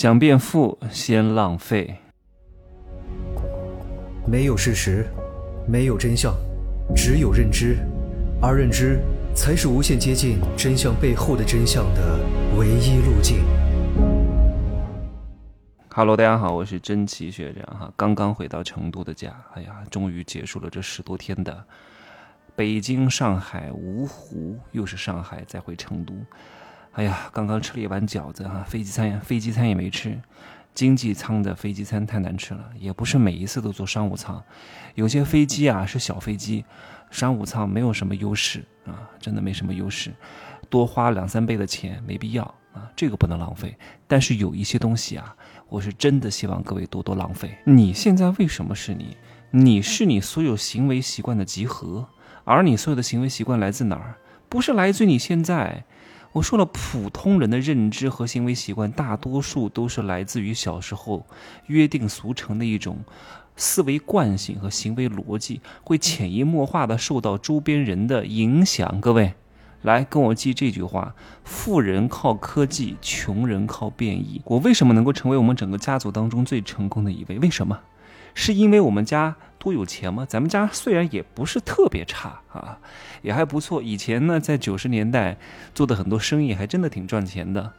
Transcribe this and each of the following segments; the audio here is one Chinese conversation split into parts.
想变富，先浪费。没有事实，没有真相，只有认知，而认知才是无限接近真相背后的真相的唯一路径。Hello，大家好，我是真奇学长哈，刚刚回到成都的家，哎呀，终于结束了这十多天的北京、上海、芜湖，又是上海，再回成都。哎呀，刚刚吃了一碗饺子哈，飞机餐飞机餐也没吃，经济舱的飞机餐太难吃了，也不是每一次都坐商务舱，有些飞机啊是小飞机，商务舱没有什么优势啊，真的没什么优势，多花两三倍的钱没必要啊，这个不能浪费。但是有一些东西啊。我是真的希望各位多多浪费。你现在为什么是你？你是你所有行为习惯的集合，而你所有的行为习惯来自哪儿？不是来自于你现在。我说了，普通人的认知和行为习惯，大多数都是来自于小时候约定俗成的一种思维惯性和行为逻辑，会潜移默化的受到周边人的影响。各位。来跟我记这句话：富人靠科技，穷人靠变异。我为什么能够成为我们整个家族当中最成功的一位？为什么？是因为我们家多有钱吗？咱们家虽然也不是特别差啊，也还不错。以前呢，在九十年代做的很多生意还真的挺赚钱的。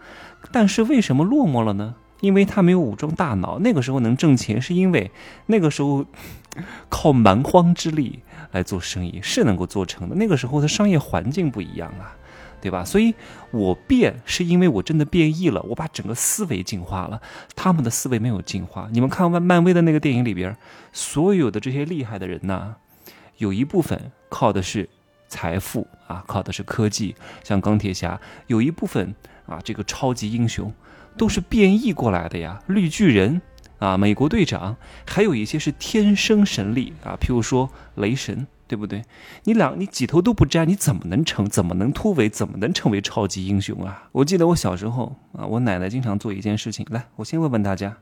但是为什么落寞了呢？因为他没有武装大脑。那个时候能挣钱，是因为那个时候 靠蛮荒之力。来做生意是能够做成的。那个时候的商业环境不一样啊，对吧？所以我变是因为我真的变异了，我把整个思维进化了。他们的思维没有进化。你们看漫漫威的那个电影里边，所有的这些厉害的人呐，有一部分靠的是财富啊，靠的是科技，像钢铁侠；有一部分啊，这个超级英雄都是变异过来的呀，绿巨人。啊，美国队长，还有一些是天生神力啊，譬如说雷神，对不对？你两你几头都不沾，你怎么能成？怎么能突围？怎么能成为超级英雄啊？我记得我小时候啊，我奶奶经常做一件事情。来，我先问问大家，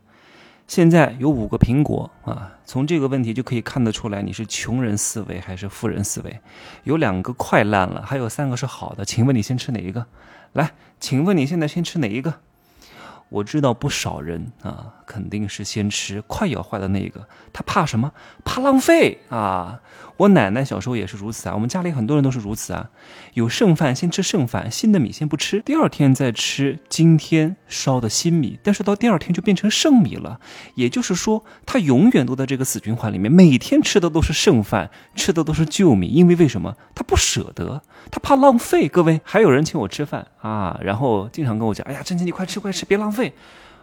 现在有五个苹果啊，从这个问题就可以看得出来，你是穷人思维还是富人思维？有两个快烂了，还有三个是好的，请问你先吃哪一个？来，请问你现在先吃哪一个？我知道不少人啊，肯定是先吃快要坏的那个，他怕什么？怕浪费啊！我奶奶小时候也是如此啊，我们家里很多人都是如此啊。有剩饭先吃剩饭，新的米先不吃，第二天再吃今天烧的新米，但是到第二天就变成剩米了。也就是说，他永远都在这个死循环里面，每天吃的都是剩饭，吃的都是旧米，因为为什么？他不舍得，他怕浪费。各位，还有人请我吃饭啊，然后经常跟我讲：“哎呀，珍珍你快吃快吃，别浪费。”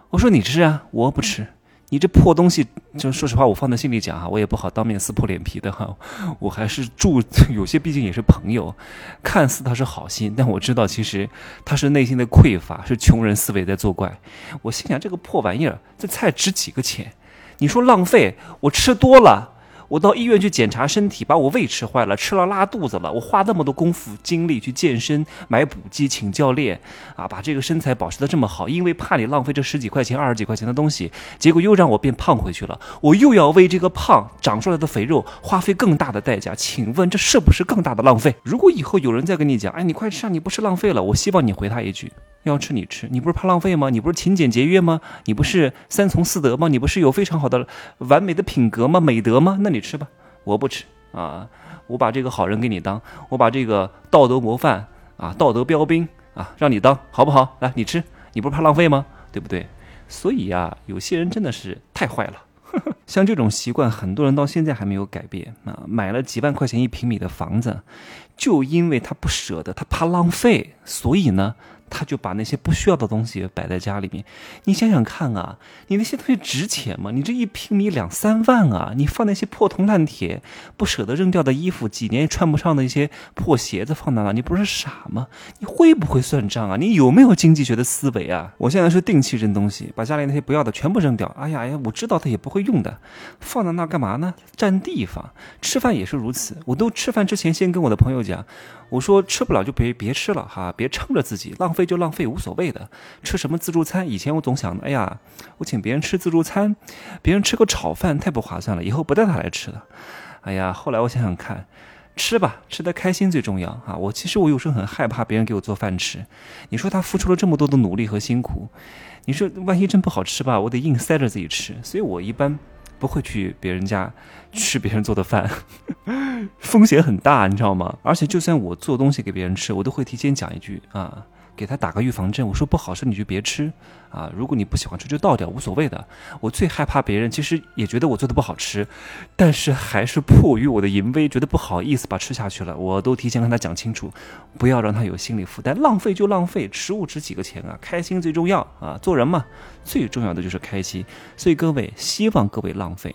费，我说你吃啊，我不吃。你这破东西，就说实话，我放在心里讲啊，我也不好当面撕破脸皮的哈。我还是祝 有些，毕竟也是朋友，看似他是好心，但我知道其实他是内心的匮乏，是穷人思维在作怪。我心想，这个破玩意儿，这菜值几个钱？你说浪费，我吃多了。我到医院去检查身体，把我胃吃坏了，吃了拉肚子了。我花那么多功夫精力去健身、买补剂、请教练，啊，把这个身材保持的这么好，因为怕你浪费这十几块钱、二十几块钱的东西，结果又让我变胖回去了。我又要为这个胖长出来的肥肉花费更大的代价，请问这是不是更大的浪费？如果以后有人再跟你讲，哎，你快吃啊，你不是浪费了？我希望你回他一句。要吃你吃，你不是怕浪费吗？你不是勤俭节约吗？你不是三从四德吗？你不是有非常好的完美的品格吗？美德吗？那你你吃吧，我不吃啊！我把这个好人给你当，我把这个道德模范啊，道德标兵啊，让你当好不好？来，你吃，你不是怕浪费吗？对不对？所以呀，有些人真的是太坏了。像这种习惯，很多人到现在还没有改变啊！买了几万块钱一平米的房子，就因为他不舍得，他怕浪费，所以呢。他就把那些不需要的东西摆在家里面，你想想看啊，你那些东西值钱吗？你这一平米两三万啊，你放那些破铜烂铁、不舍得扔掉的衣服、几年也穿不上的一些破鞋子放在那，你不是傻吗？你会不会算账啊？你有没有经济学的思维啊？我现在是定期扔东西，把家里那些不要的全部扔掉。哎呀哎呀，我知道他也不会用的，放在那干嘛呢？占地方。吃饭也是如此，我都吃饭之前先跟我的朋友讲。我说吃不了就别别吃了哈，别撑着自己，浪费就浪费，无所谓的。吃什么自助餐？以前我总想，哎呀，我请别人吃自助餐，别人吃个炒饭太不划算了，以后不带他来吃了。哎呀，后来我想想看，吃吧，吃的开心最重要啊！我其实我有时候很害怕别人给我做饭吃。你说他付出了这么多的努力和辛苦，你说万一真不好吃吧，我得硬塞着自己吃。所以我一般不会去别人家 吃别人做的饭，风险很大，你知道吗？而且就算我做东西给别人吃，我都会提前讲一句啊。给他打个预防针，我说不好吃你就别吃啊！如果你不喜欢吃就倒掉，无所谓的。我最害怕别人其实也觉得我做的不好吃，但是还是迫于我的淫威，觉得不好意思把吃下去了。我都提前跟他讲清楚，不要让他有心理负担。浪费就浪费，食物值几个钱啊？开心最重要啊！做人嘛，最重要的就是开心。所以各位，希望各位浪费。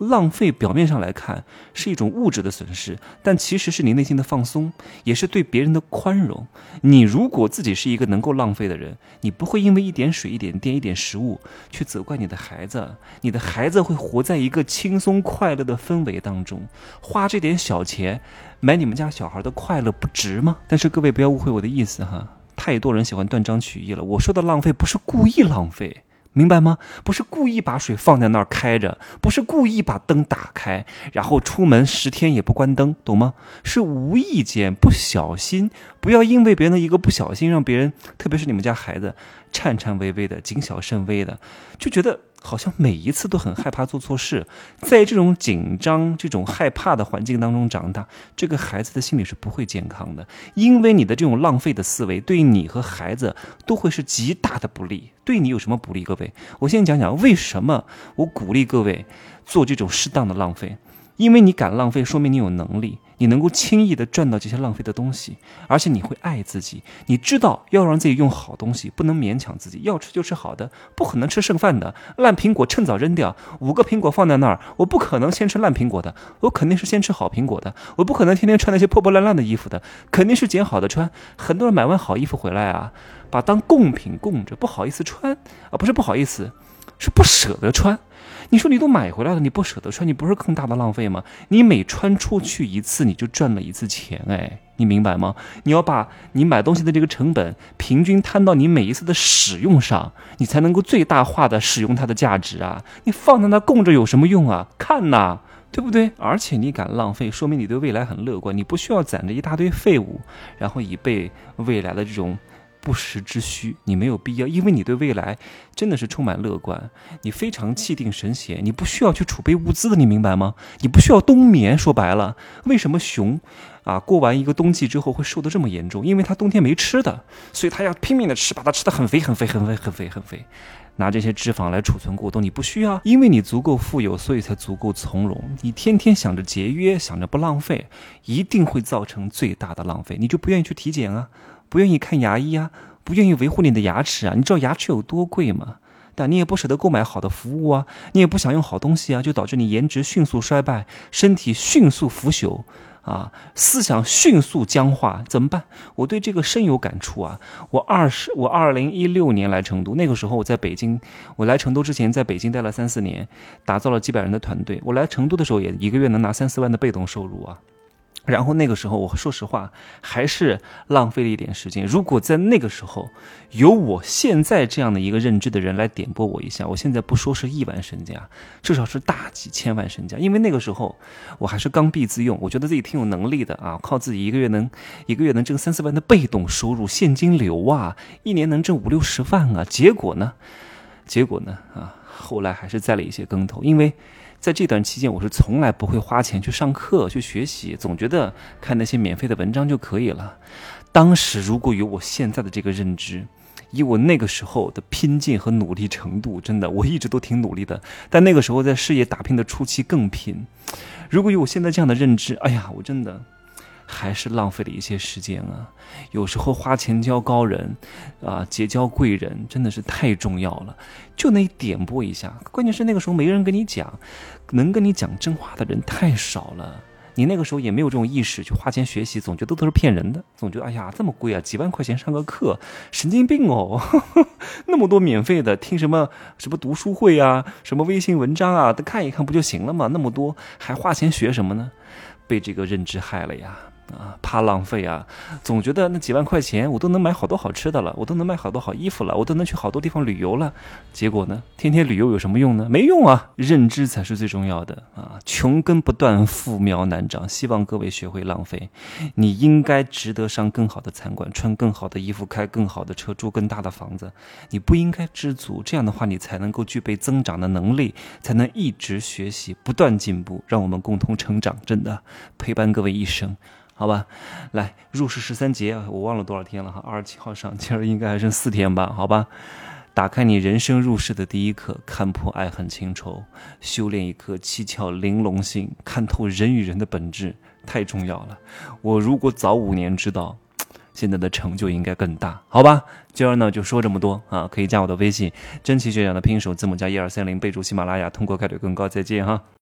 浪费表面上来看是一种物质的损失，但其实是你内心的放松，也是对别人的宽容。你如果自己是一个能够浪费的人，你不会因为一点水、一点电、一点食物去责怪你的孩子，你的孩子会活在一个轻松快乐的氛围当中。花这点小钱买你们家小孩的快乐不值吗？但是各位不要误会我的意思哈，太多人喜欢断章取义了。我说的浪费不是故意浪费。明白吗？不是故意把水放在那儿开着，不是故意把灯打开，然后出门十天也不关灯，懂吗？是无意间不小心，不要因为别人的一个不小心，让别人，特别是你们家孩子，颤颤巍巍的、谨小慎微的，就觉得。好像每一次都很害怕做错事，在这种紧张、这种害怕的环境当中长大，这个孩子的心理是不会健康的。因为你的这种浪费的思维，对你和孩子都会是极大的不利。对你有什么不利？各位，我先讲讲为什么我鼓励各位做这种适当的浪费。因为你敢浪费，说明你有能力，你能够轻易的赚到这些浪费的东西，而且你会爱自己，你知道要让自己用好东西，不能勉强自己，要吃就吃好的，不可能吃剩饭的，烂苹果趁早扔掉，五个苹果放在那儿，我不可能先吃烂苹果的，我肯定是先吃好苹果的，我不可能天天穿那些破破烂烂的衣服的，肯定是捡好的穿。很多人买完好衣服回来啊，把当贡品供着，不好意思穿啊，不是不好意思，是不舍得穿。你说你都买回来了，你不舍得穿，你不是更大的浪费吗？你每穿出去一次，你就赚了一次钱，哎，你明白吗？你要把你买东西的这个成本平均摊到你每一次的使用上，你才能够最大化的使用它的价值啊！你放在那供着有什么用啊？看呐，对不对？而且你敢浪费，说明你对未来很乐观，你不需要攒着一大堆废物，然后以备未来的这种。不时之需，你没有必要，因为你对未来真的是充满乐观，你非常气定神闲，你不需要去储备物资的，你明白吗？你不需要冬眠。说白了，为什么熊啊过完一个冬季之后会瘦得这么严重？因为它冬天没吃的，所以它要拼命的吃，把它吃的很肥很肥很肥很肥很肥，拿这些脂肪来储存过冬。你不需要，因为你足够富有，所以才足够从容。你天天想着节约，想着不浪费，一定会造成最大的浪费。你就不愿意去体检啊？不愿意看牙医啊，不愿意维护你的牙齿啊，你知道牙齿有多贵吗？但你也不舍得购买好的服务啊，你也不想用好东西啊，就导致你颜值迅速衰败，身体迅速腐朽，啊，思想迅速僵化，怎么办？我对这个深有感触啊！我二十，我二零一六年来成都，那个时候我在北京，我来成都之前在北京待了三四年，打造了几百人的团队。我来成都的时候也一个月能拿三四万的被动收入啊。然后那个时候，我说实话，还是浪费了一点时间。如果在那个时候有我现在这样的一个认知的人来点拨我一下，我现在不说是亿万身家，至少是大几千万身家。因为那个时候我还是刚愎自用，我觉得自己挺有能力的啊，靠自己一个月能一个月能挣三四万的被动收入，现金流啊，一年能挣五六十万啊。结果呢？结果呢？啊，后来还是栽了一些跟头，因为。在这段期间，我是从来不会花钱去上课、去学习，总觉得看那些免费的文章就可以了。当时如果有我现在的这个认知，以我那个时候的拼劲和努力程度，真的我一直都挺努力的。但那个时候在事业打拼的初期更拼。如果有我现在这样的认知，哎呀，我真的。还是浪费了一些时间啊！有时候花钱交高人，啊，结交贵人真的是太重要了，就那点拨一下。关键是那个时候没人跟你讲，能跟你讲真话的人太少了。你那个时候也没有这种意识去花钱学习，总觉得都是骗人的，总觉得哎呀这么贵啊，几万块钱上个课，神经病哦！那么多免费的，听什么什么读书会啊，什么微信文章啊，都看一看不就行了吗？那么多还花钱学什么呢？被这个认知害了呀！啊，怕浪费啊，总觉得那几万块钱我都能买好多好吃的了，我都能买好多好衣服了，我都能去好多地方旅游了。结果呢，天天旅游有什么用呢？没用啊！认知才是最重要的啊！穷根不断，富苗难长。希望各位学会浪费，你应该值得上更好的餐馆，穿更好的衣服，开更好的车，住更大的房子。你不应该知足，这样的话你才能够具备增长的能力，才能一直学习，不断进步，让我们共同成长。真的，陪伴各位一生。好吧，来入世十三节，我忘了多少天了哈，二十七号上，今儿应该还剩四天吧？好吧，打开你人生入世的第一课，看破爱恨情仇，修炼一颗七窍玲珑心，看透人与人的本质，太重要了。我如果早五年知道，现在的成就应该更大。好吧，今儿呢就说这么多啊，可以加我的微信，真奇学长的拼手字母加一二三零，备注喜马拉雅，通过概率更高。再见哈。